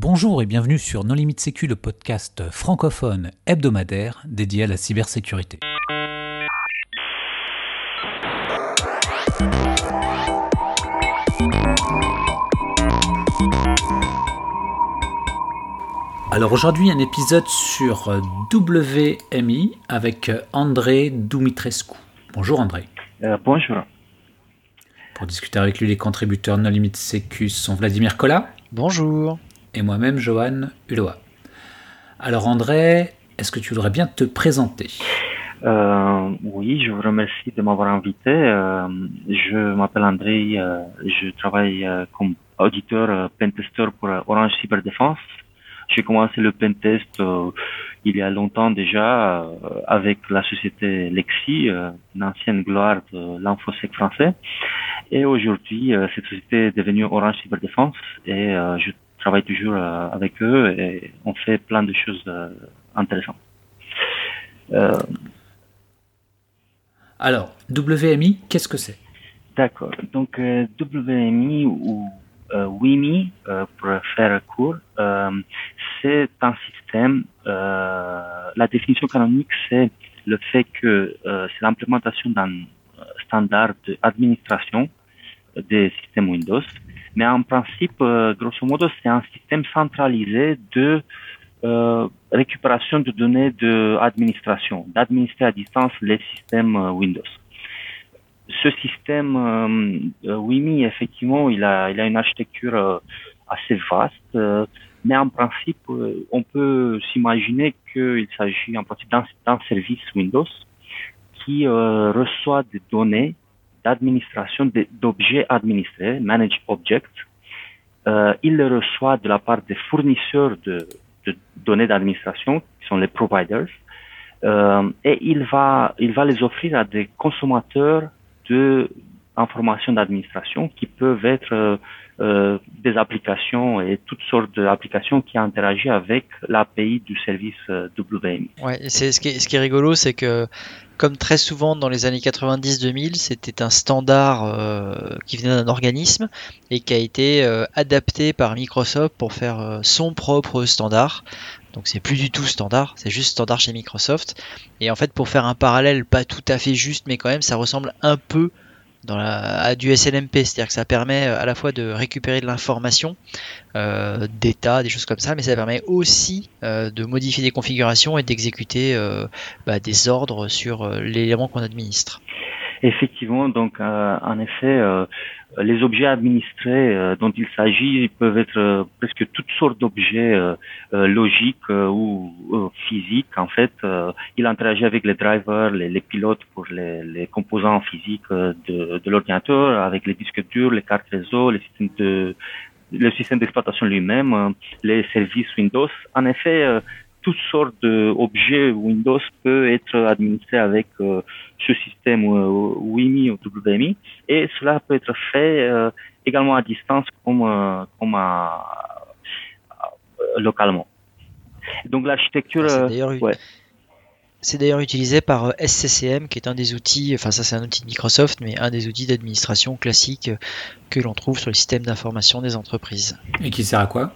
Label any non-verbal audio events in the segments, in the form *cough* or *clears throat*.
Bonjour et bienvenue sur Non Limite Sécu, le podcast francophone hebdomadaire dédié à la cybersécurité. Alors aujourd'hui un épisode sur WMI avec André Dumitrescu. Bonjour André. Euh, bonjour. Pour discuter avec lui, les contributeurs Non Limite Sécu sont Vladimir Collat. Bonjour et moi-même Johan Uloa. Alors André, est-ce que tu voudrais bien te présenter? Euh, Oui, je vous remercie de m'avoir invité. Euh, je m'appelle André, euh, je travaille comme auditeur pentester pour Orange Cyberdéfense. J'ai commencé le pentest il y a longtemps déjà avec la société Lexi, une ancienne gloire de l'infosec français. Et aujourd'hui, cette société est devenue Orange Cyberdéfense et je travaille toujours euh, avec eux et on fait plein de choses euh, intéressantes. Euh, Alors, WMI, qu'est-ce que c'est? D'accord. Donc, WMI ou WIMI, pour faire court, c'est un système, la définition canonique, c'est le fait que c'est l'implémentation d'un standard d'administration des systèmes Windows mais en principe, euh, grosso modo, c'est un système centralisé de euh, récupération de données d'administration, d'administrer à distance les systèmes euh, Windows. Ce système WIMI, effectivement, il a, il a une architecture assez vaste, mais en principe, on peut s'imaginer qu'il s'agit en principe d'un service Windows qui reçoit des données d'administration d'objets administrés, Managed Objects. Euh, il le reçoit de la part des fournisseurs de, données d'administration, qui sont les providers, euh, et il va, il va les offrir à des consommateurs de d'administration qui peuvent être euh, des applications et toutes sortes d'applications qui interagissent avec l'API du service euh, WMI. Ouais, c'est ce qui est, ce qui est rigolo, c'est que comme très souvent dans les années 90-2000, c'était un standard euh, qui venait d'un organisme et qui a été euh, adapté par Microsoft pour faire euh, son propre standard. Donc c'est plus du tout standard, c'est juste standard chez Microsoft. Et en fait, pour faire un parallèle pas tout à fait juste, mais quand même, ça ressemble un peu dans la, à du SLMP, c'est-à-dire que ça permet à la fois de récupérer de l'information, euh, d'état, des choses comme ça, mais ça permet aussi euh, de modifier des configurations et d'exécuter euh, bah, des ordres sur euh, l'élément qu'on administre. Effectivement, donc euh, en effet, euh, les objets administrés euh, dont il s'agit peuvent être presque toutes sortes d'objets logiques ou physiques. En fait, il interagit avec les drivers, les, les pilotes pour les, les, composants physiques de, de l'ordinateur, avec les disques durs, les cartes réseau, les systèmes de le système d'exploitation lui-même, les services Windows. En effet, toutes sortes d'objets Windows peuvent être administrés avec euh, ce système euh, WIMI ou WMI et cela peut être fait euh, également à distance comme, comme localement. Donc l'architecture... C'est d'ailleurs utilisé par SCCM, qui est un des outils, enfin ça c'est un outil de Microsoft, mais un des outils d'administration classique que l'on trouve sur le système d'information des entreprises. Et qui sert à quoi?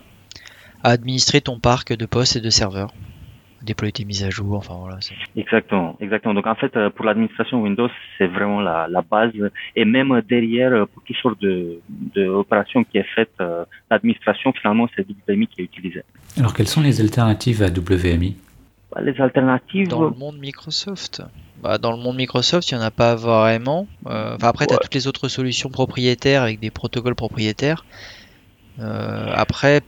À administrer ton parc de postes et de serveurs déployer tes mises à jour, enfin voilà. Exactement, exactement. Donc en fait, euh, pour l'administration Windows, c'est vraiment la, la, base. Et même derrière, euh, pour toutes sortes de, de opérations qui est faite, euh, l'administration finalement c'est WMI qui est utilisé. Alors quelles sont les alternatives à WMI bah, Les alternatives dans le monde Microsoft. Bah, dans le monde Microsoft, il n'y en a pas vraiment. enfin, après, tu as toutes les autres solutions propriétaires avec des protocoles propriétaires. après,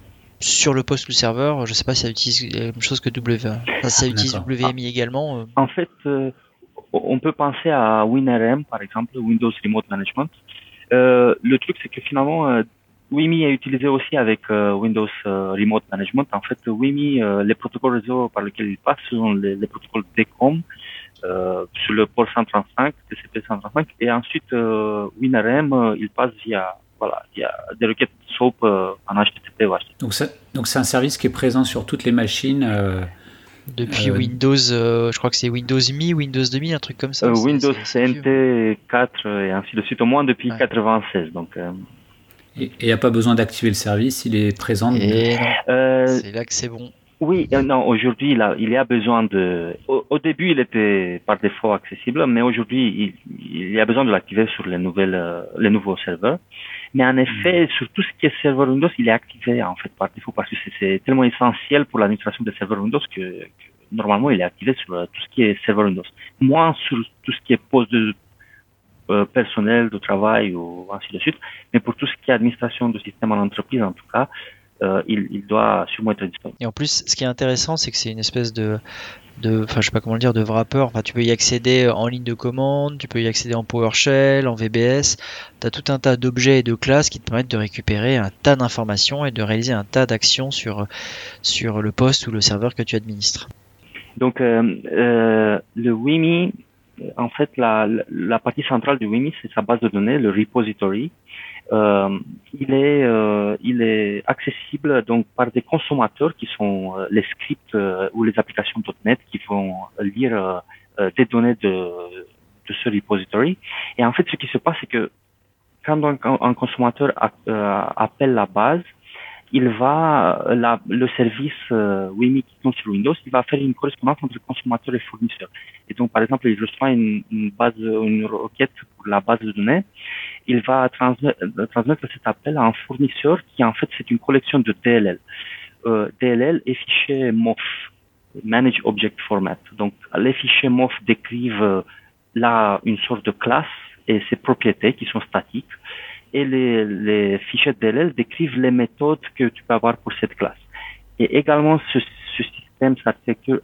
sur le poste du serveur, je ne sais pas si ça utilise la même chose que WMI. ça utilise WMI également. Euh. En fait, euh, on peut penser à WinRM, par exemple, Windows Remote Management. Euh, le truc, c'est que finalement, WIMI est utilisé aussi avec Windows Remote Management. En fait, WIMI, les protocoles réseau par lesquels il passe sont les, protocoles DECOM sur le port 135, TCP 135, et ensuite WinRM, il passe via voilà, il y a des requêtes SOAP euh, en HTTP Donc, donc c'est un service qui est présent sur toutes les machines. Euh, depuis euh, Windows, je crois que c'est Windows Mi, Windows 2000, un truc comme ça. Windows CNT 4 et ainsi de suite, au moins depuis 96. Donc, Et il n'y a pas besoin d'activer le service, il est présent. Et euh, c'est là que c'est bon. Oui, euh, non, aujourd'hui, il, il y a besoin de. Au, début, il était par défaut accessible, mais aujourd'hui, il, il, y a besoin de l'activer sur les nouvelles, euh, les nouveaux serveurs. Mais en effet, sur tout ce qui est serveur Windows, il est activé en fait par défaut parce que c'est tellement essentiel pour l'administration des serveurs Windows que, que, normalement, il est activé sur tout ce qui est serveur Windows. Moins sur tout ce qui est poste de euh, personnel, de travail ou ainsi de suite. Mais pour tout ce qui est administration de système en entreprise, en tout cas, euh, il, doit sûrement être disponible. Et en plus, ce qui est intéressant, c'est que c'est une espèce de, de, enfin, je sais pas comment le dire, de wrapper. Enfin, tu peux y accéder en ligne de commande, tu peux y accéder en PowerShell, en VBS. Tu as tout un tas d'objets et de classes qui te permettent de récupérer un tas d'informations et de réaliser un tas d'actions sur, sur le poste ou le serveur que tu administres. Donc, euh, euh, le WIMI, en fait, la, la partie centrale du WIMI, c'est sa base de données, le repository. Euh, il est euh, il est accessible donc par des consommateurs qui sont euh, les scripts ou les applications .NET qui vont lire des données de ce repository. Et en fait, ce qui se passe, c'est que quand un consommateur appelle la base, il va, la, le service euh, WIMI qui tourne sur Windows, il va faire une correspondance entre consommateur et fournisseur. Et donc, par exemple, il reçoit une, base, une requête pour la base de données, il va transmettre, transmettre cet appel à un fournisseur qui, en fait, c'est une collection de DLL. Euh, DLL est fichier MOF, Manage Object Format. Donc, les fichiers MOF décrivent euh, là une sorte de classe et ses propriétés qui sont statiques et les, les fichiers DLL décrivent les méthodes que tu peux avoir pour cette classe. Et également, ce, système, cette architecture,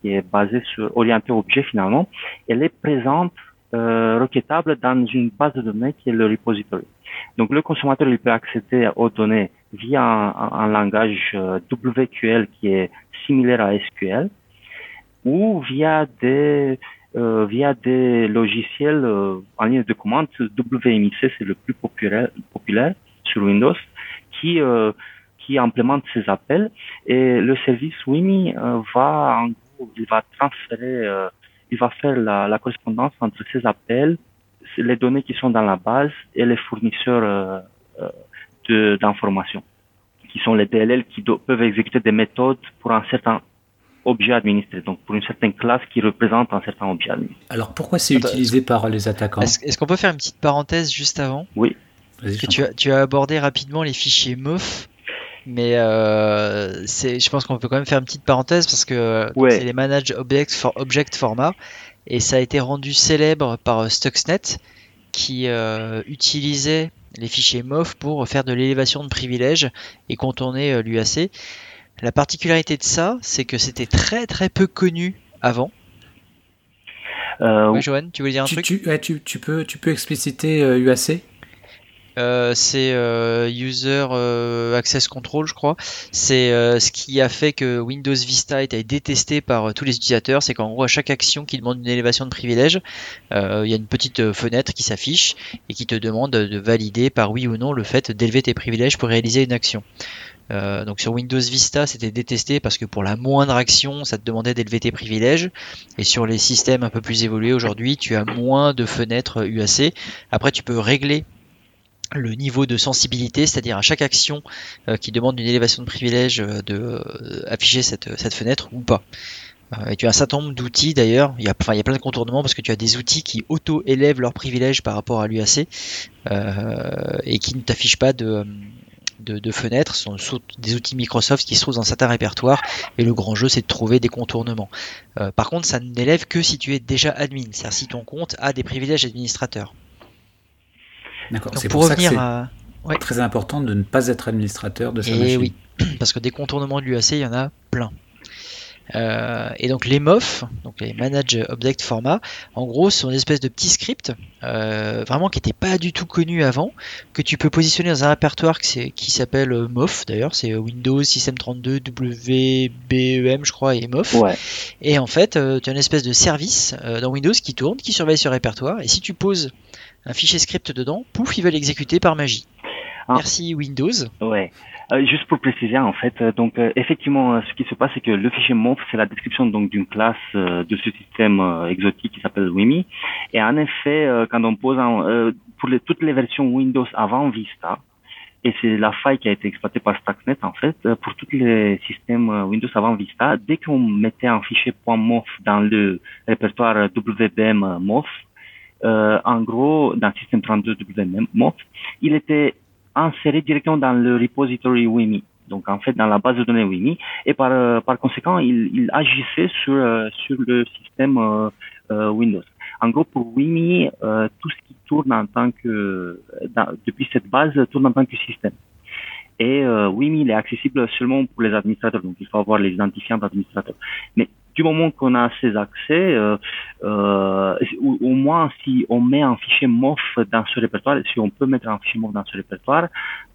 qui est basée sur orienté objet finalement, elle est présente, euh, requêtable dans une base de données qui est le repository. Donc le consommateur il peut accéder aux données via un, un langage euh, WQL qui est similaire à SQL ou via des euh, via des logiciels euh, en ligne de commande. WMIC, c'est le plus populaire, populaire sur Windows, qui euh, qui implémente ces appels. Et le service WIMI va, en gros, il va transférer, il va faire la, la, correspondance entre ces appels, les données qui sont dans la base et les fournisseurs d'informations, qui sont les DLL qui peuvent exécuter des méthodes pour un certain objet administré, donc pour une certaine classe qui représente un certain objet administré. Alors pourquoi c'est utilisé par les attaquants Est-ce qu'on peut faire une petite parenthèse juste avant? Oui. Que tu, as, tu as abordé rapidement les fichiers MOF, mais euh, je pense qu'on peut quand même faire une petite parenthèse parce que c'est les Manage Object, for, Object Format et ça a été rendu célèbre par euh, Stuxnet qui euh, utilisait les fichiers MOF pour faire de l'élévation de privilèges et contourner euh, l'UAC. La particularité de ça, c'est que c'était très très peu connu avant. Euh, Johan, tu voulais dire un truc tu, tu, peux, tu peux expliciter UAC euh, euh, c'est User Access Control, je crois. C'est ce qui a fait que Windows Vista a été détesté par tous les utilisateurs. C'est qu'en gros, à chaque action qui demande une élévation de privilège, il y a une petite fenêtre qui s'affiche et qui te demande de valider par oui ou non le fait d'élever tes privilèges pour réaliser une action. Euh, donc sur Windows Vista, c'était détesté parce que pour la moindre action, ça te demandait d'élever tes privilèges. Et sur les systèmes un peu plus évolués aujourd'hui, tu as moins de fenêtres UAC. Après, tu peux régler le niveau de sensibilité, c'est-à-dire à chaque action euh, qui demande une élévation de privilège euh, de afficher cette, cette, fenêtre ou pas. et tu as un certain nombre d'outils d'ailleurs, il y, a, enfin, il y a plein de contournements parce que tu as des outils qui auto-élèvent leurs privilèges par rapport à l'UAC et qui ne t'affichent pas de, de, fenêtres sont des outils Microsoft qui se trouvent dans certains répertoires et le grand jeu c'est de trouver des contournements. Euh, par contre ça n'élève que si tu es déjà admin, c'est-à-dire si ton compte a des privilèges administrateurs. D'accord, c'est pour, ça que c'est très important de ne pas être administrateur de sa et machine. oui, *clears throat* parce que des contournements de l'UAC il y en a plein. Euh, et donc les MOF, donc les Manage Object Format, en gros, sont une espèce de petits scripts euh, vraiment qui n'étaient pas du tout connus avant, que tu peux positionner dans un répertoire qui s'appelle euh, MOF d'ailleurs, c'est Windows System 32 WBEM je crois et MOF. Et en fait, tu as une espèce de service dans Windows qui tourne, qui surveille ce répertoire, et si tu poses un fichier script dedans, pouf, il va l'exécuter par magie. Ah. Merci Windows. Ouais. Euh, juste pour préciser en fait, euh, donc euh, effectivement, ce qui se passe, c'est que le fichier MOF, c'est la description donc d'une classe de ce système exotique qui s'appelle WIMI. Et en effet, quand on pose pour les, toutes les versions Windows avant Vista, et c'est la faille qui a été exploitée par Stuxnet en fait pour tous les systèmes Windows avant Vista. Dès qu'on mettait un fichier .mof dans le répertoire WBM MOF, en gros, dans le système 32 WBM MOF, il était inséré directement dans le repository WIMI donc en fait dans la base de données WIMI, et par, euh, par conséquent, il, il agissait sur, euh, sur le système euh, Windows. En gros, pour WIMI, tout ce qui tourne en tant que, depuis cette base, tourne en tant que système. Et euh, WIMI, il est accessible seulement pour les administrateurs, donc il faut avoir les identifiants d'administrateurs. Du moment qu'on a ces accès, euh, euh, au moins si on met un fichier MOF dans ce répertoire, si on peut mettre un fichier MOF dans ce répertoire,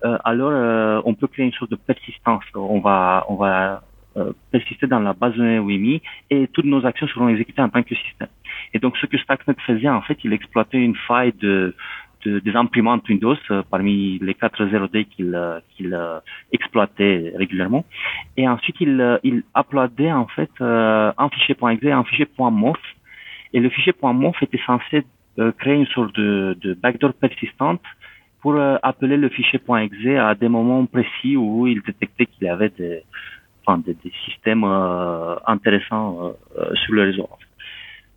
euh, alors euh, on peut créer une sorte de persistance. On va, on va euh, persister dans la base de données WIMI et toutes nos actions seront exécutées en tant que système. Et donc ce que Stuxnet faisait, en fait, il exploitait une faille de des imprimantes Windows euh, parmi les 4 0D qu'il euh, qu'il euh, exploitait régulièrement. Et ensuite, il, il uploadait en fait un fichier .exe et un fichier .mof. Et le fichier .mof était censé créer une sorte de, backdoor persistante pour appeler le fichier .exe à des moments précis où il détectait qu'il y avait des systèmes intéressants sur le réseau.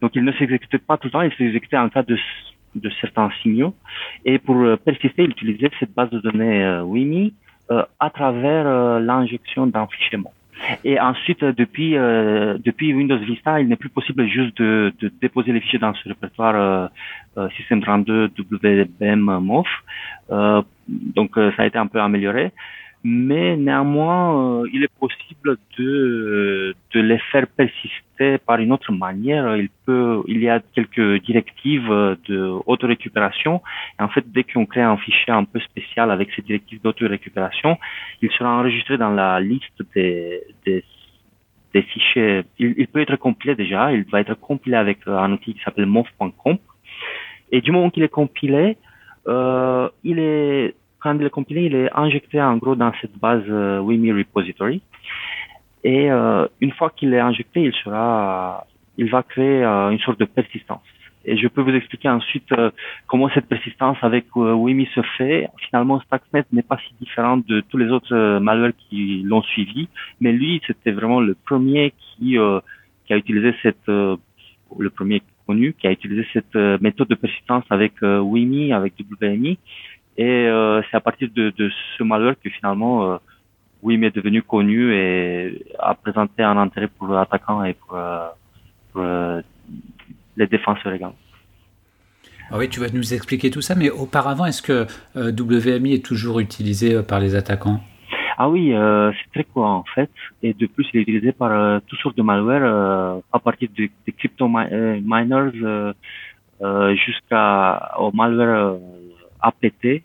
Donc il ne s'exécutait pas tout le temps, il s'exécutait en cas de de certains signaux. Et pour euh, persister, il utilisait cette base de données euh, WIMI euh, à travers l'injection d'un fichier MOF. Et ensuite, depuis depuis Windows Vista, il n'est plus possible juste de, de, déposer les fichiers dans ce répertoire euh, système 32 WBM MOF. donc ça a été un peu amélioré mais néanmoins, euh, il est possible de, de les faire persister par une autre manière. Il peut, il y a quelques directives de auto-récupération. En fait, dès qu'on crée un fichier un peu spécial avec ces directives d'auto-récupération, il sera enregistré dans la liste des, des, des fichiers. Il, il, peut être compilé déjà. Il va être compilé avec un outil qui s'appelle mof.com. Et du moment qu'il est compilé, euh, il est quand il est compilé, il est injecté en gros dans cette base euh, WIMI repository. Et euh, une fois qu'il est injecté, il sera, il va créer euh, une sorte de persistance. Et je peux vous expliquer ensuite euh, comment cette persistance avec euh, WIMI se fait. Finalement, Stuxnet n'est pas si différent de tous les autres malwares qui l'ont suivi, mais lui, c'était vraiment le premier qui, qui a utilisé cette, le premier connu, qui a utilisé cette méthode de persistance avec WIMI, avec WMI. Et euh, c'est à partir de, de, ce malheur que finalement, euh, Wim est devenu connu et a présenté un intérêt pour l'attaquant et pour, euh, pour les défenseurs également. Ah oui, tu vas nous expliquer tout ça, mais auparavant, est-ce que euh, WMI est toujours utilisé par les attaquants? Ah oui, euh, c'est très courant en fait, et de plus il est utilisé par toutes sortes de malware à partir des de crypto miners jusqu'à au malware APT,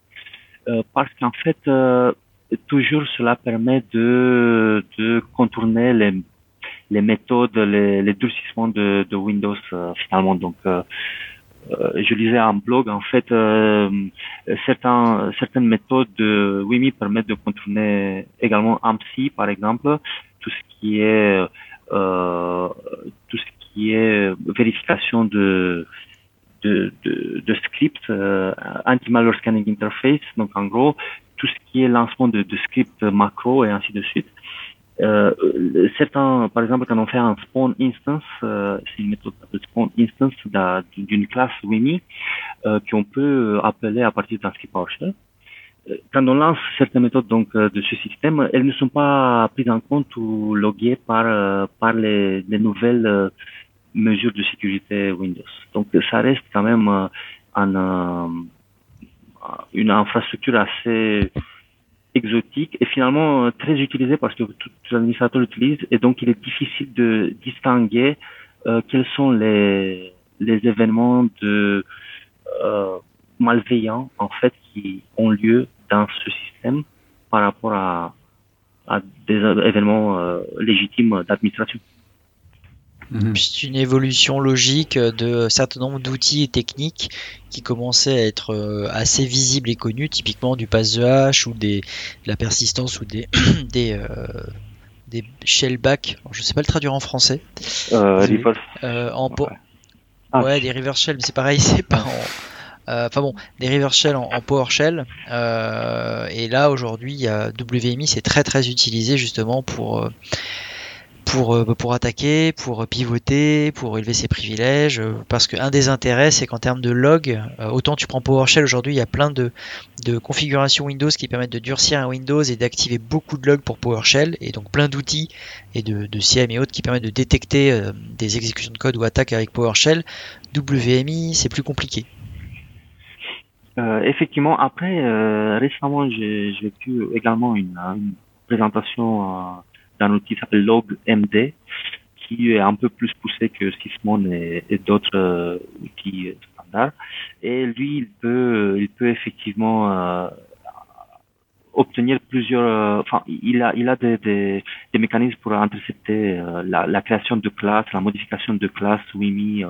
parce qu'en fait, euh, toujours cela permet de, de contourner les, les méthodes, les, les durcissements de, de Windows euh, finalement. Donc, je lisais un blog, en fait, certains, certaines méthodes de WIMI permettent de contourner également AMSI, par exemple, tout ce qui est tout ce qui est vérification de de, de, scripts euh, anti-malware scanning interface. Donc en gros, tout ce qui est lancement de, scripts macro et ainsi de suite. Euh, certains, par exemple, quand on fait un spawn instance, euh, c'est une méthode de spawn instance d'une classe WIMI euh, qu'on peut appeler à partir d'un script PowerShell. Quand on lance certaines méthodes donc de ce système, elles ne sont pas prises en compte ou loguées par par les nouvelles mesures de sécurité Windows. Donc ça reste quand même euh, euh, une infrastructure assez exotique et finalement euh, très utilisée parce que tous les administrateurs l'utilisent et donc il est difficile de distinguer quels sont les, les événements de malveillants en fait qui ont lieu dans ce système par rapport à, à des événements légitimes d'administration. Mhm. C'est une évolution logique de certain nombre d'outils et techniques qui commençaient à être euh, assez visibles et connus, typiquement du pass de hash ou des, de la persistance ou des, *clears throat* des, euh, des shellback. Je sais pas le traduire en français. Euh, euh en ouais. Ah. ouais. des reverse shell, mais c'est pareil, *laughs* c'est pas en enfin bon, des reverse shell en, PowerShell. et là aujourd'hui, WMI c'est très très utilisé justement pour pour, euh, pour attaquer, pour pivoter, pour élever ses privilèges. Euh, parce qu'un des intérêts, c'est qu'en termes de log, euh, autant tu prends PowerShell aujourd'hui, il y a plein de, configurations Windows qui permettent de durcir un Windows et d'activer beaucoup de logs pour PowerShell, et donc plein d'outils et de, de CM et autres qui permettent de détecter des exécutions de code ou attaques avec PowerShell. WMI, c'est plus compliqué. effectivement, après, récemment, j'ai vécu également une présentation d'un outil qui s'appelle LogMD, qui est un peu plus poussé que Sysmon et, d'autres euh, outils standards. Et lui, il peut, il peut effectivement euh, obtenir plusieurs. Euh, enfin, il a, il a des, des, des mécanismes pour intercepter la, la, création de classes, la modification de classes WIMI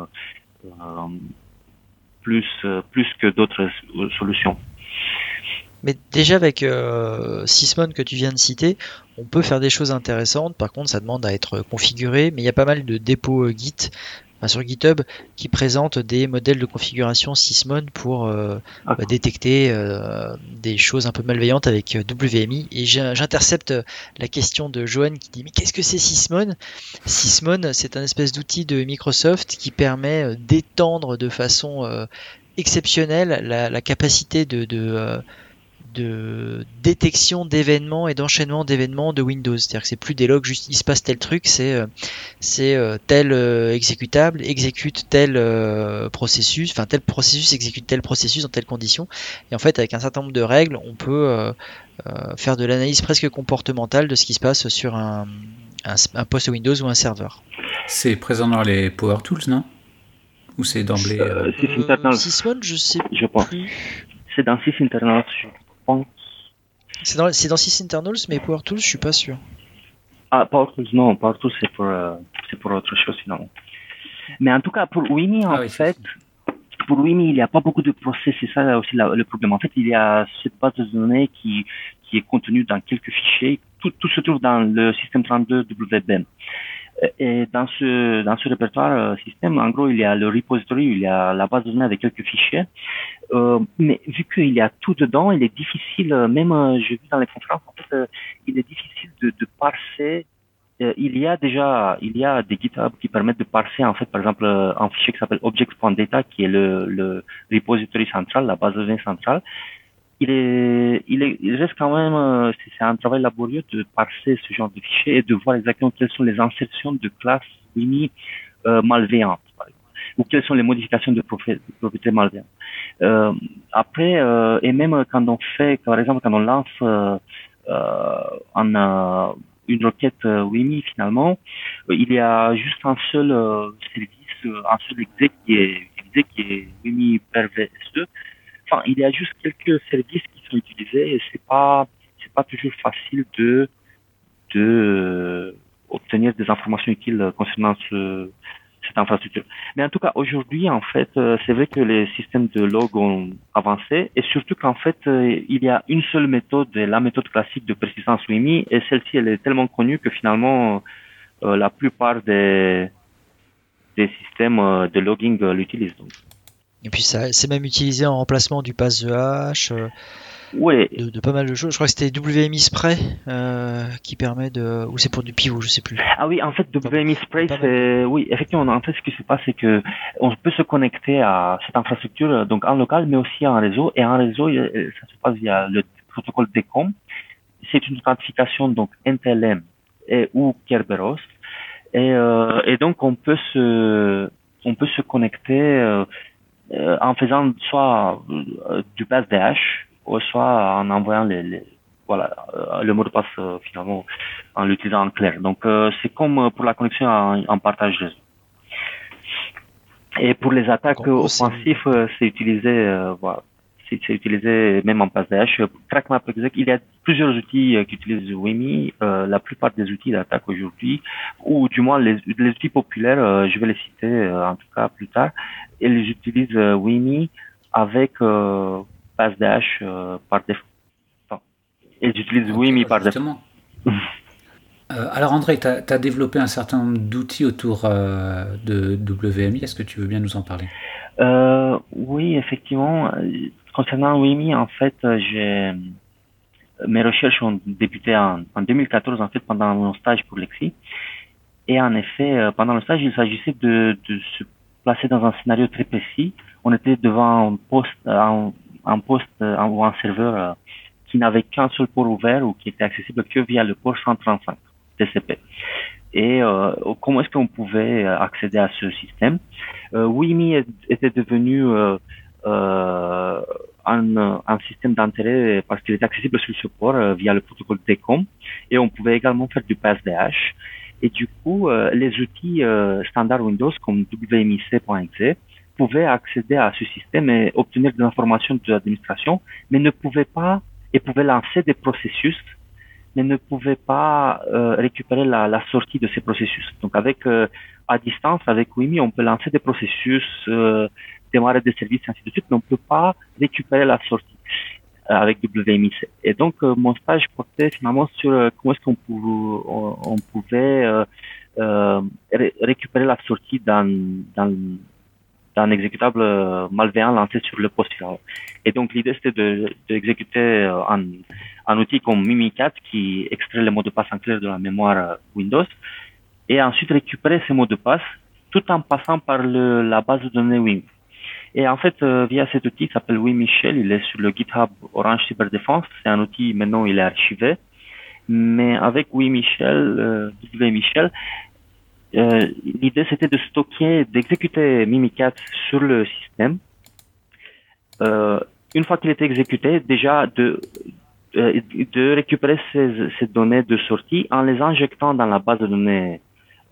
plus, plus que d'autres solutions. Mais déjà avec euh, Sysmon que tu viens de citer, on peut faire des choses intéressantes. Par contre, ça demande à être configuré. Mais il y a pas mal de dépôts euh, Git sur GitHub qui présentent des modèles de configuration Sysmon pour euh, ah. bah, détecter des choses un peu malveillantes avec WMI. Et j'intercepte la question de Johan qui dit mais qu'est-ce que c'est Sysmon Sysmon, c'est un espèce d'outil de Microsoft qui permet d'étendre de façon exceptionnelle la, capacité de de détection d'événements et d'enchaînement d'événements de Windows. C'est-à-dire que c'est plus des logs, juste il se passe tel truc, c'est euh, c'est euh, tel euh, exécutable exécute tel processus, enfin tel processus exécute tel processus dans telle condition. Et en fait, avec un certain nombre de règles, on peut faire de l'analyse presque comportementale de ce qui se passe sur un, un, poste Windows ou un serveur. C'est présent dans les Power Tools, non? Ou c'est d'emblée euh, Sysmon, je sais je pense. C'est dans SysInternals, je c'est dans, c'est dans Sysinternals, mais PowerTools, je suis pas sûr. Ah, PowerTools, non. PowerTools, c'est pour, euh, c'est pour autre chose, sinon. Mais en tout cas, pour Winnie, en ah fait, pour Winnie, il n'y a pas beaucoup de procès. C'est ça aussi le problème. En fait, il y a cette base de données qui, qui est contenue dans quelques fichiers. Tout, tout se trouve dans le système 32 WBM. Et dans ce, dans ce répertoire euh, système, en gros, il y a le repository, il y a la base de données avec quelques fichiers. Euh, mais vu qu'il y a tout dedans, il est difficile, euh, même euh, j'ai vu dans les conférences, en fait, il est difficile de, de parser. il y a déjà, il y a des GitHub qui permettent de parser, en fait, par exemple, un fichier qui s'appelle objects.data, qui est le, le repository central, la base de données centrale il est, il est, il reste quand même, euh, c'est un travail laborieux de parser ce genre de fichiers et de voir exactement quelles sont les insertions de classes mini euh, malveillantes, par exemple, ou quelles sont les modifications de, propriétés malveillantes. Euh, après, euh, et même quand on fait, par exemple, quand on lance euh, en, une requête WIMI finalement, il y a juste un seul service, un seul exec qui est, qui est WIMI il y a juste quelques services qui sont utilisés et c'est pas, c'est pas toujours facile de, de euh, obtenir des informations utiles concernant ce, cette infrastructure. Mais en tout cas, aujourd'hui, en fait, euh, c'est vrai que les systèmes de log ont avancé et surtout qu'en fait, euh, il y a une seule méthode, la méthode classique de persistance WIMI et celle-ci, elle est tellement connue que finalement, la plupart des, des systèmes de logging l'utilisent. Et puis ça, c'est même utilisé en remplacement du pass de hash. Euh, de, pas mal de choses. Je crois que c'était WMI Spray euh, qui permet de. Ou c'est pour du pivot, je sais plus. Ah oui, en fait, WMI Spray, c'est. Oui, effectivement, en fait, ce qui se passe, c'est que on peut se connecter à cette infrastructure, donc en local, mais aussi en réseau. Et en réseau, ça se passe via le protocole DECOM. C'est une authentification, donc NTLM et ou Kerberos. Et, euh, et donc, on peut se, on peut se connecter. Euh, en faisant soit euh, du pass DH, ou soit en envoyant les, voilà, euh, le mot de passe finalement en l'utilisant en clair. Donc c'est comme pour la connexion en, partage réseau. Et pour les attaques offensives, c'est utilisé voilà, c'est utilisé même en passe DH. TrackMapExec, il y a plusieurs outils qui utilisent WIMI. la plupart des outils d'attaque aujourd'hui, ou du moins les, les outils populaires, je vais les citer en tout cas plus tard, ils utilisent euh, WIMI avec euh, PassDash euh, par défaut. ils utilisent WIMI par défaut. alors André, tu as, développé un certain nombre d'outils autour de WMI. Est-ce que tu veux bien nous en parler? Euh, oui, effectivement. Concernant WIMI, en fait, j'ai mes recherches ont débuté en, en, 2014, en fait, pendant mon stage pour Lexi. Et en effet, pendant le stage, il s'agissait de, de se placer dans un scénario très précis. On était devant un poste, un, un poste ou un serveur qui n'avait qu'un seul port ouvert ou qui était accessible que via le port 135 TCP. Et euh, comment est-ce qu'on pouvait accéder à ce système? Euh, WIMI était devenu euh, euh, un, un, système d'intérêt parce qu'il est accessible sur le port euh, via le protocole DECOM et on pouvait également faire du PSDH. Et du coup, euh, les outils standard Windows comme WMIC.exe pouvaient accéder à ce système et obtenir des informations de l'administration, mais ne pouvaient pas et pouvaient lancer des processus, mais ne pouvaient pas euh, récupérer la, sortie de ces processus. Donc avec euh, à distance, avec WIMI, on peut lancer des processus, euh, démarrer des services, ainsi de suite, mais on ne peut pas récupérer la sortie avec WMIC. Et donc mon stage portait finalement sur comment est-ce qu'on on, pouvait ré récupérer la sortie d'un exécutable malveillant lancé sur le poste Et donc l'idée c'était d'exécuter de, un, un, outil comme Mimikat qui extrait les mots de passe en clair de la mémoire Windows et ensuite récupérer ces mots de passe tout en passant par la base de données WIM. Et en fait, euh, via cet outil qui s'appelle WIMichel, il est sur le GitHub Orange Cyberdéfense. C'est un outil, maintenant il est archivé. Mais avec WIMichel, euh, WMichel, euh, l'idée c'était de stocker, d'exécuter Mimikat sur le système. Euh, une fois qu'il était exécuté, déjà de euh, de récupérer ces, ces, données de sortie en les injectant dans la base de données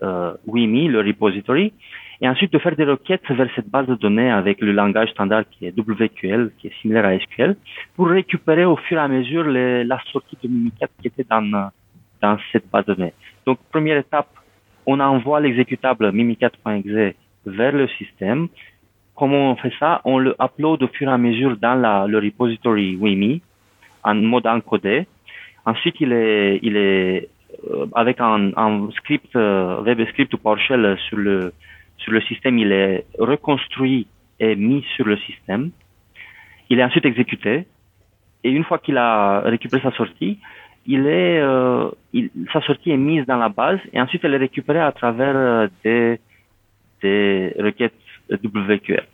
euh, WIMI, le repository, et ensuite de faire des requêtes vers cette base de données avec le langage standard qui est WQL, qui est similaire à SQL, pour récupérer au fur et à mesure les, la sortie de Mimikat qui était dans, dans cette base de données. Donc, première étape, on envoie l'exécutable mimikat.exe vers le système. Comment on fait ça? On le upload au fur et à mesure dans la, le repository WIMI en mode encodé. Ensuite, il est, il est euh, avec un, un script euh, web script ou PowerShell sur le sur le système, il est reconstruit et mis sur le système. Il est ensuite exécuté et une fois qu'il a récupéré sa sortie, il est, euh, sa sortie est mise dans la base et ensuite elle est récupérée à travers euh, des, des requêtes WQL.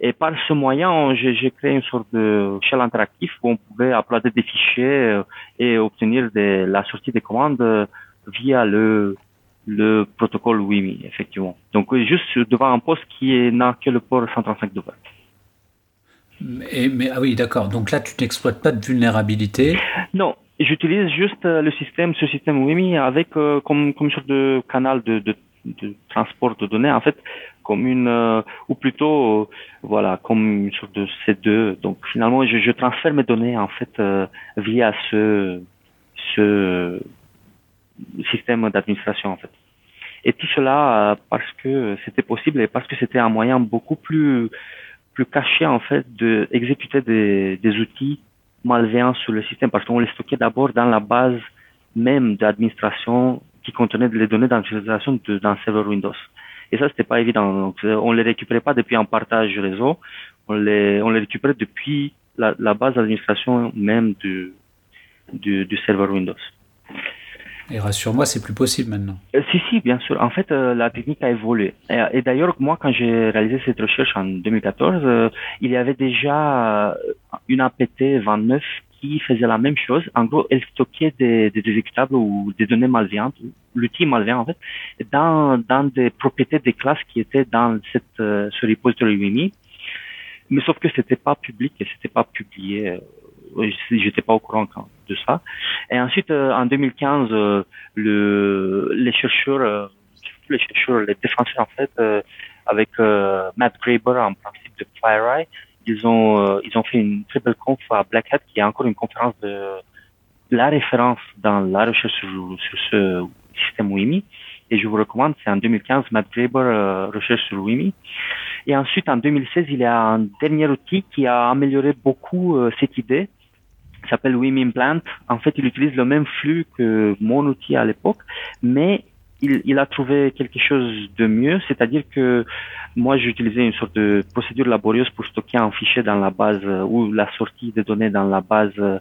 Et par ce moyen, j'ai créé une sorte de shell interactif où on pouvait uploader des fichiers euh, et obtenir de, la sortie des commandes via le, le protocole WIMI, effectivement. Donc juste devant un poste qui n'a que le port 135 de mais, mais, ah oui, d'accord. Donc là, tu n'exploites pas de vulnérabilité. Non, j'utilise juste le système, ce système WIMI avec euh, comme, comme une sorte de canal de, de, de, transport de données, en fait, comme une, euh, ou plutôt, euh, voilà, comme une sorte de C2. Donc finalement, je, je transfère mes données, en fait, via ce, ce système d'administration, en fait. Et tout cela parce que c'était possible et parce que c'était un moyen beaucoup plus, plus caché, en fait, d'exécuter des, des outils malveillants sur le système parce qu'on les stockait d'abord dans la base même d'administration qui contenait les données d'utilisation d'un serveur Windows. Et ça, c'était pas évident. Donc, on les récupérait pas depuis un partage réseau, on les, on les récupérait depuis la, la base d'administration même du, du, du serveur Windows. Et rassure-moi, c'est plus possible maintenant. Euh, si, si, bien sûr. En fait, euh, la technique a évolué. Et, d'ailleurs, moi, quand j'ai réalisé cette recherche en 2014, euh, il y avait déjà euh, une APT 29 qui faisait la même chose. En gros, elle stockait des, des exécutables ou des données malveillantes, l'outil malveillant en fait, dans, des propriétés des classes qui étaient dans cette, ce repository WIMI. Mais sauf que c'était pas public et c'était pas publié j'étais pas au courant de ça. Et ensuite, euh, en 2015, euh, le, les chercheurs, euh, les chercheurs, les défenseurs en fait, avec Matt Graeber en principe de FireEye, ils ont ils ont fait une très belle conf à Black Hat qui est encore une conférence de la référence dans la recherche sur, sur ce système WIMI. Et je vous recommande, c'est en 2015, Matt Graeber recherche sur WIMI. Et ensuite, en 2016, il y a un dernier outil qui a amélioré beaucoup cette idée s'appelle Implant. En fait, il utilise le même flux que mon outil à l'époque, mais il, a trouvé quelque chose de mieux, c'est-à-dire que moi j'utilisais une sorte de procédure laborieuse pour stocker un fichier dans la base euh, ou la sortie des données dans la base euh,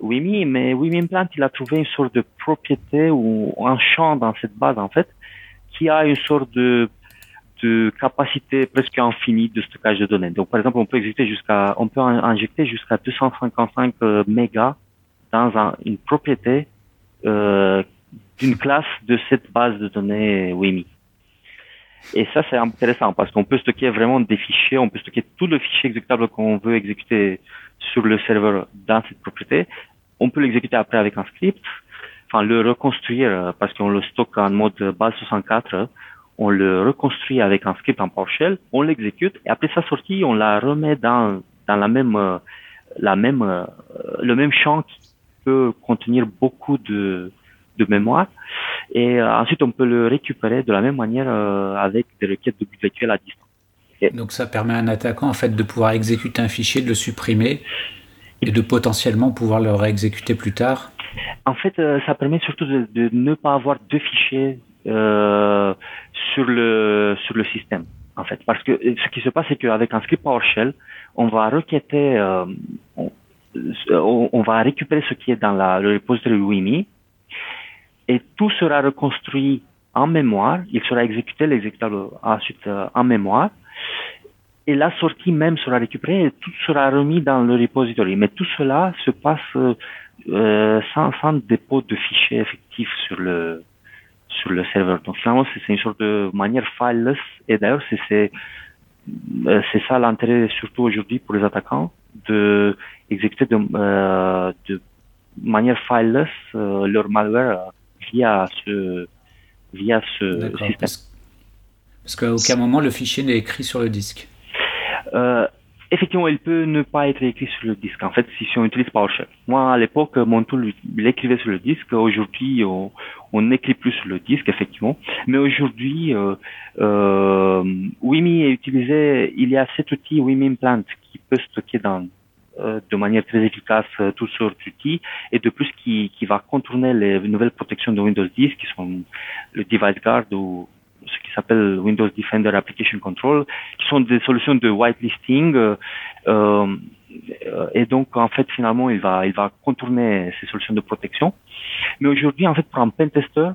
WIMI, mais WIMI Implant il a trouvé une sorte de propriété ou un champ dans cette base en fait qui a une sorte de de capacité presque infinie de stockage de données. Donc, par exemple, on peut exécuter jusqu'à, on peut injecter jusqu'à 255 euh, mégas dans une propriété euh, d'une classe de cette base de données WIMI. Et ça, c'est intéressant parce qu'on peut stocker vraiment des fichiers, on peut stocker tout le fichier exécutable qu'on veut exécuter sur le serveur dans cette propriété. On peut l'exécuter après avec un script, enfin le reconstruire euh, parce qu'on le stocke en mode base 64 on le reconstruit avec un script en PowerShell, on l'exécute et après sa sortie, on la remet dans dans la même euh, la même euh, le même champ qui peut contenir beaucoup de de mémoire et euh, ensuite on peut le récupérer de la même manière avec des requêtes de but virtuel à distance. Donc ça permet à un attaquant en fait de pouvoir exécuter un fichier, de le supprimer et de potentiellement pouvoir le réexécuter plus tard. En fait, ça permet surtout de, de ne pas avoir deux fichiers euh, sur le sur le système en fait. Parce que ce qui se passe c'est qu'avec un script PowerShell on va requêter euh, on, va récupérer ce qui est dans le repository WIMI et tout sera reconstruit en mémoire. Il sera exécuté l'exécutable ensuite euh, en mémoire. Et la sortie même sera récupérée et tout sera remis dans le repository. Mais tout cela se passe euh, sans dépôt de fichiers effectifs sur le sur le serveur. Donc finalement, c'est une sorte de manière fileless. Et d'ailleurs, c'est euh, c'est ça l'intérêt surtout aujourd'hui pour les attaquants de exécuter de, euh, de manière fileless euh, leur malware via ce via ce système. Parce, qu'à aucun moment le fichier n'est écrit sur le disque. Euh, effectivement, il peut ne pas être écrit sur le disque. En fait, si on utilise PowerShell. Moi, à l'époque, mon tool l'écrivait sur le disque. Aujourd'hui, on n'écrit plus sur le disque, effectivement. Mais aujourd'hui, euh, euh, WIMI est utilisé. Il y a cet outil WIMI Implant qui peut stocker dans euh, de manière très efficace euh, toutes sortes d'outils et de plus qui, qui va contourner les nouvelles protections de Windows 10 qui sont le Device Guard ou ce qui s'appelle Windows Defender Application Control, qui sont des solutions de whitelisting. Euh, euh, et donc, en fait, finalement, il va, il va contourner ces solutions de protection. Mais aujourd'hui, en fait, pour un pentester,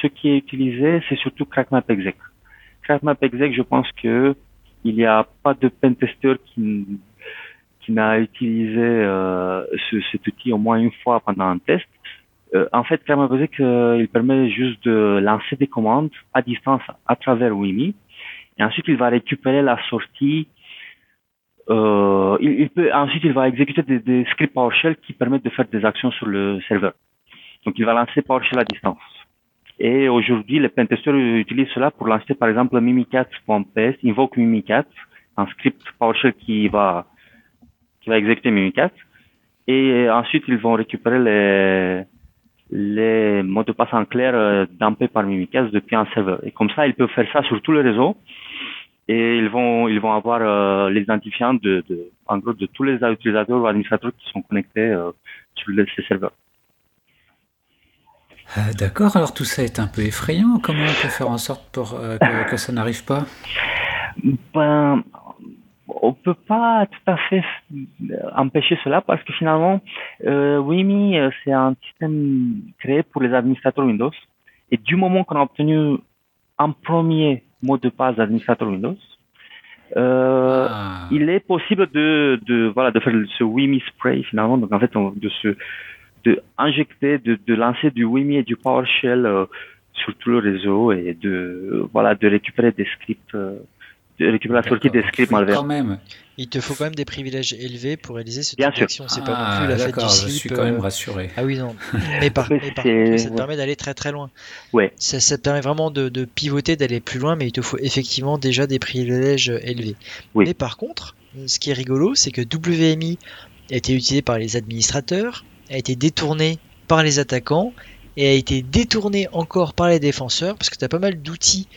ce qui est utilisé, c'est surtout CrackMapExec. CrackMapExec, je pense que il n'y a pas de pentester qui, qui n'a utilisé euh, ce, cet outil au moins une fois pendant un test. Euh, en fait, CrackMapExec, euh, il permet juste de lancer des commandes à distance à travers WIMI. Et ensuite, il va récupérer la sortie euh, il, peut ensuite il va exécuter des, des, scripts PowerShell qui permettent de faire des actions sur le serveur. Donc il va lancer PowerShell à distance. Et aujourd'hui, les pentesters utilisent cela pour lancer par exemple mimikat.ps, invoque mimikat, un script PowerShell qui va qui va exécuter mimikat. Et ensuite, ils vont récupérer les les mots de passe en clair euh, dampés par Mimikatz depuis un serveur. Et comme ça, ils peuvent faire ça sur tous les réseaux et ils vont ils vont avoir euh, l'identifiant de, de, en gros de tous les utilisateurs ou administrateurs qui sont connectés euh, sur ces serveurs. Euh, d'accord, alors tout ça est un peu effrayant. Comment on peut faire en sorte pour que, ça n'arrive pas? Ben, on peut pas tout à fait empêcher cela parce que finalement, WIMI c'est un système créé pour les administrateurs Windows et du moment qu'on a obtenu un premier mot de passe d'administrateur Windows, euh, ah. il est possible de, de, voilà, de faire ce WIMI spray finalement. Donc en fait, de se, de injecter, de, de lancer du WIMI et du PowerShell euh, sur tout le réseau et de, voilà, de récupérer des scripts euh, récupérer la des scripts malveillants. Quand même. Il te faut quand même des privilèges élevés pour réaliser cette Bien action. C'est pas non plus la fête du slip. Je suis quand même euh, rassuré. Ah oui, non. Mais par, *laughs* mais par contre, ça te permet d'aller très très loin. Ouais. Ça, ça te permet vraiment de, de pivoter, d'aller plus loin, mais il te faut effectivement déjà des privilèges élevés. Oui. Mais par contre, ce qui est rigolo, c'est que WMI a été utilisé par les administrateurs, a été détourné par les attaquants et a été détourné encore par les défenseurs parce que tu as pas mal d'outils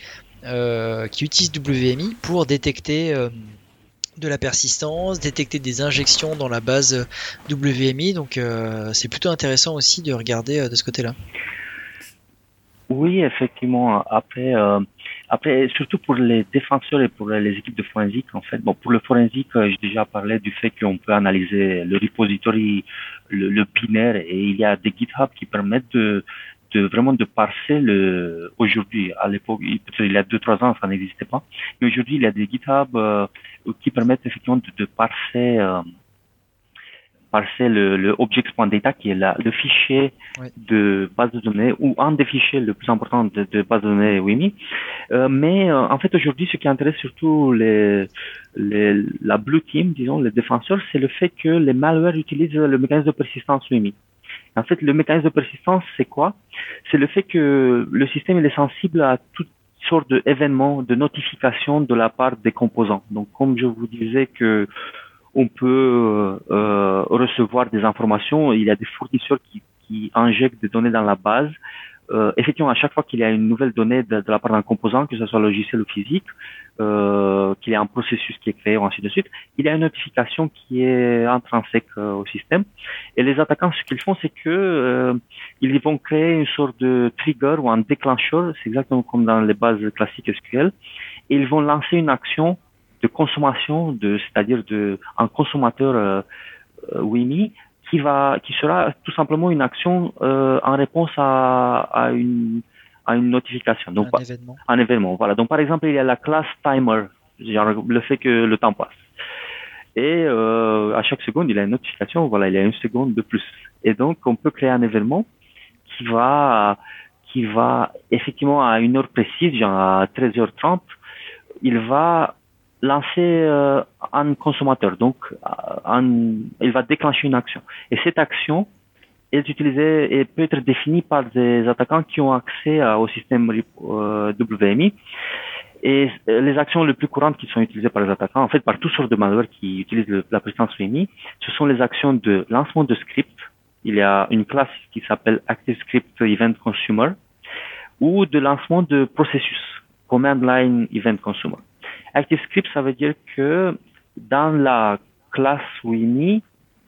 qui utilise WMI pour détecter euh, de la persistance, détecter des injections dans la base WMI. Donc euh, c'est plutôt intéressant aussi de regarder de ce côté-là. Oui, effectivement. Après, euh, après, surtout pour les défenseurs et pour les équipes de forensique, en fait. Bon, pour le forensique, euh, j'ai déjà parlé du fait qu'on peut analyser le repository, le, le, binaire, et il y a des GitHub qui permettent de, de vraiment de parser le. Aujourd'hui, à l'époque, il y a deux trois ans, ça n'existait pas. Mais aujourd'hui, il y a des GitHub euh, qui permettent effectivement de, de parser. Euh, parser le, le objects.data qui est là, le fichier de base de données ou un des fichiers le plus important de, de base de données WIMI. Euh, mais euh, en fait aujourd'hui ce qui intéresse surtout les, les, la blue team, disons les défenseurs, c'est le fait que les malwares utilisent le mécanisme de persistance WIMI. En fait le mécanisme de persistance c'est quoi? C'est le fait que le système est sensible à toutes sortes d'événements, de notifications de la part des composants. Donc comme je vous disais que on peut euh, recevoir des informations. Il y a des fournisseurs qui injectent des données dans la base. Euh, effectivement, à chaque fois qu'il y a une nouvelle donnée de, la part d'un composant, que ce soit logiciel ou physique, euh, qu'il y a un processus qui est créé ou ainsi de suite, il y a une notification qui est intrinsèque euh, au système. Et les attaquants, ce qu'ils font, c'est que euh, ils vont créer une sorte de trigger ou un déclencheur, c'est exactement comme dans les bases classiques SQL, et ils vont lancer une action de consommation, de, c'est-à-dire de un consommateur euh, euh, WIMI qui va, qui sera tout simplement une action euh, en réponse à, à une à une notification. Donc un événement. Un événement. Voilà. Donc par exemple, il y a la classe timer, genre le fait que le temps passe. Et euh, à chaque seconde, il y a une notification. Voilà, il y a une seconde de plus. Et donc, on peut créer un événement qui va qui va effectivement à une heure précise, genre à 13h30, il va lancer euh, un consommateur. Donc, euh, un, il va déclencher une action. Et cette action est utilisée et peut être définie par des attaquants qui ont accès au système euh, WMI. Et les actions les plus courantes qui sont utilisées par les attaquants, en fait, par toutes sortes de malwares qui utilisent la puissance WMI, ce sont les actions de lancement de script. Il y a une classe qui s'appelle ActiveScript Event Consumer ou de lancement de processus, Command Line Event Consumer. ActiveScript, ça veut dire que dans la classe WINI,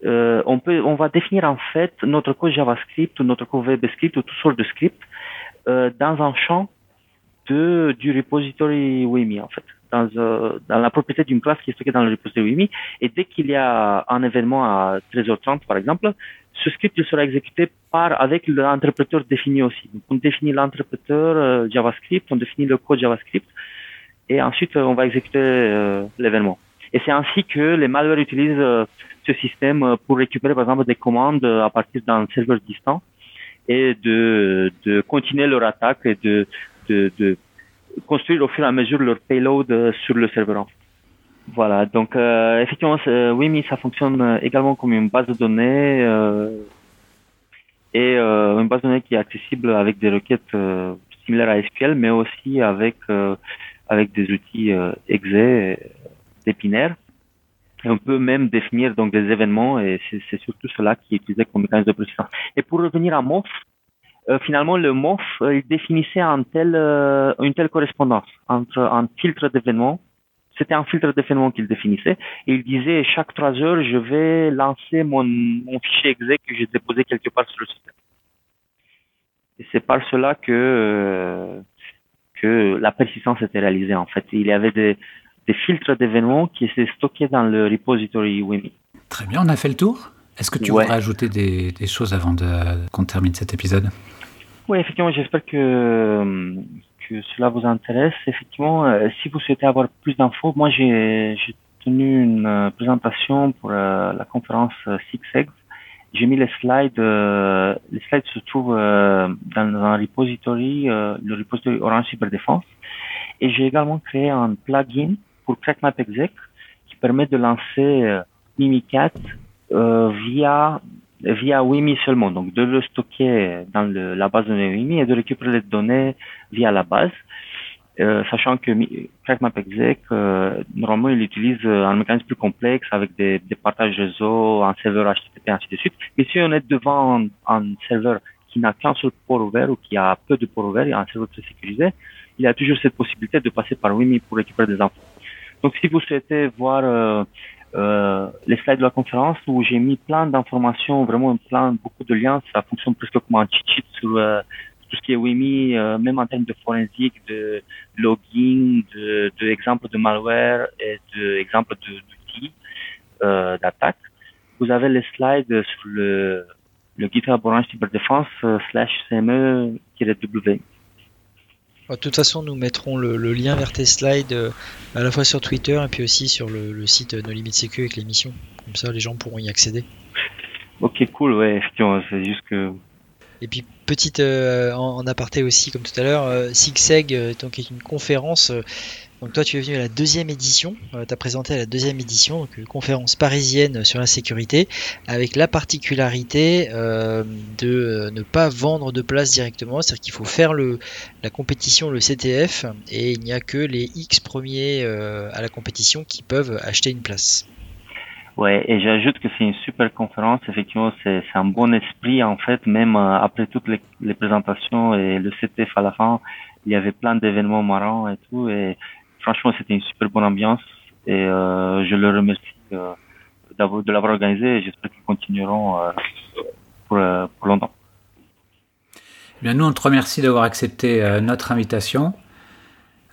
euh, on peut, on va définir en fait notre code JavaScript ou notre code WebScript ou toutes sortes de scripts euh, dans un champ de du repository WIMI en fait, dans, euh, dans la propriété d'une classe qui est stockée dans le repository WIMI. Et dès qu'il y a un événement à 13h30 par exemple, ce script il sera exécuté par avec l'interpréteur défini aussi. Donc, on définit l'interpréteur euh, JavaScript, on définit le code JavaScript et ensuite on va exécuter euh, l'événement. Et c'est ainsi que les malwares utilisent euh, ce système euh, pour récupérer par exemple des commandes à partir d'un serveur distant et de, de continuer leur attaque et de, de, de construire au fur et à mesure leur payload sur le serveur. Voilà, donc euh, effectivement, oui, mais ça fonctionne également comme une base de données euh, et euh, une base de données qui est accessible avec des requêtes similaires à SQL, mais aussi avec avec des outils euh, exe d'épinaire. Et on peut même définir donc des événements et c'est surtout cela qui est utilisé comme mécanisme de persistance. Et pour revenir à MOF, euh, finalement le MOF euh, il définissait un tel, euh, une telle correspondance entre un filtre d'événements c'était un filtre d'événements qu'il définissait et il disait chaque trois heures je vais lancer mon, mon fichier exe que j'ai déposé quelque part sur le système. Et c'est par cela que euh, que la persistance était réalisée en fait. Il y avait des, des filtres d'événements qui étaient stockés dans le repository WIMI. Très bien, on a fait le tour. Est-ce que tu ouais. voudrais ajouter des, des choses avant de, qu'on termine cet épisode? Oui, effectivement, j'espère que, que cela vous intéresse. Effectivement, euh, si vous souhaitez avoir plus d'infos, moi j'ai tenu une euh, présentation pour euh, la conférence Six Eggs j'ai mis les slides. Euh, les slides se trouvent euh, dans un repository, euh, le repository Orange Cyberdéfense. Et j'ai également créé un plugin pour CrackMapExec qui permet de lancer Mimicat via via WIMI seulement, donc de le stocker dans le, la base de données WIMI et de récupérer les données via la base. Euh, sachant que CrackMapExec, euh, normalement, il utilise euh, un mécanisme plus complexe avec des, des partages réseau, un serveur HTTP, ainsi de suite. Mais si on est devant un, un serveur qui n'a qu'un seul port ouvert ou qui a peu de ports ouverts, et un serveur très sécurisé, il y a toujours cette possibilité de passer par WIMI pour récupérer des infos. Donc, si vous souhaitez voir euh, euh, les slides de la conférence où j'ai mis plein d'informations, vraiment plein, beaucoup de liens, ça fonctionne presque comme un cheat sheet sur, tout ce qui est WIMI, même en termes de forensique, de logging, de, de exemples de malware et d'exemples d'outils d'attaque. Vous avez les slides sur le, le GitHub Orange Cyberdéfense slash CME-W. De toute façon, nous mettrons le, lien vers tes slides euh, à la fois sur Twitter et puis aussi sur le, site No Limit Sécu avec l'émission. Comme ça, les gens pourront y accéder. Ok, cool, ouais, c'est juste que. Et puis, petite euh, en, aparté aussi, comme tout à l'heure, euh, SIGSEG, donc, est une conférence donc toi tu es venu à la deuxième édition, euh, tu as présenté à la deuxième édition, donc une conférence parisienne sur la sécurité, avec la particularité euh, de euh, ne pas vendre de place directement, c'est-à-dire qu'il faut faire le, la compétition, le CTF, et il n'y a que les X premiers à la compétition qui peuvent acheter une place. Ouais, et j'ajoute que c'est une super conférence. Effectivement, c'est un bon esprit en fait. Même après toutes les, les, présentations et le CTF à la fin, il y avait plein d'événements marrants et tout. Et franchement, c'était une super bonne ambiance et euh, je le remercie euh, de l'avoir organisé j'espère qu'ils continueront euh, pour, longtemps. Eh bien, nous, on te remercie d'avoir accepté notre invitation.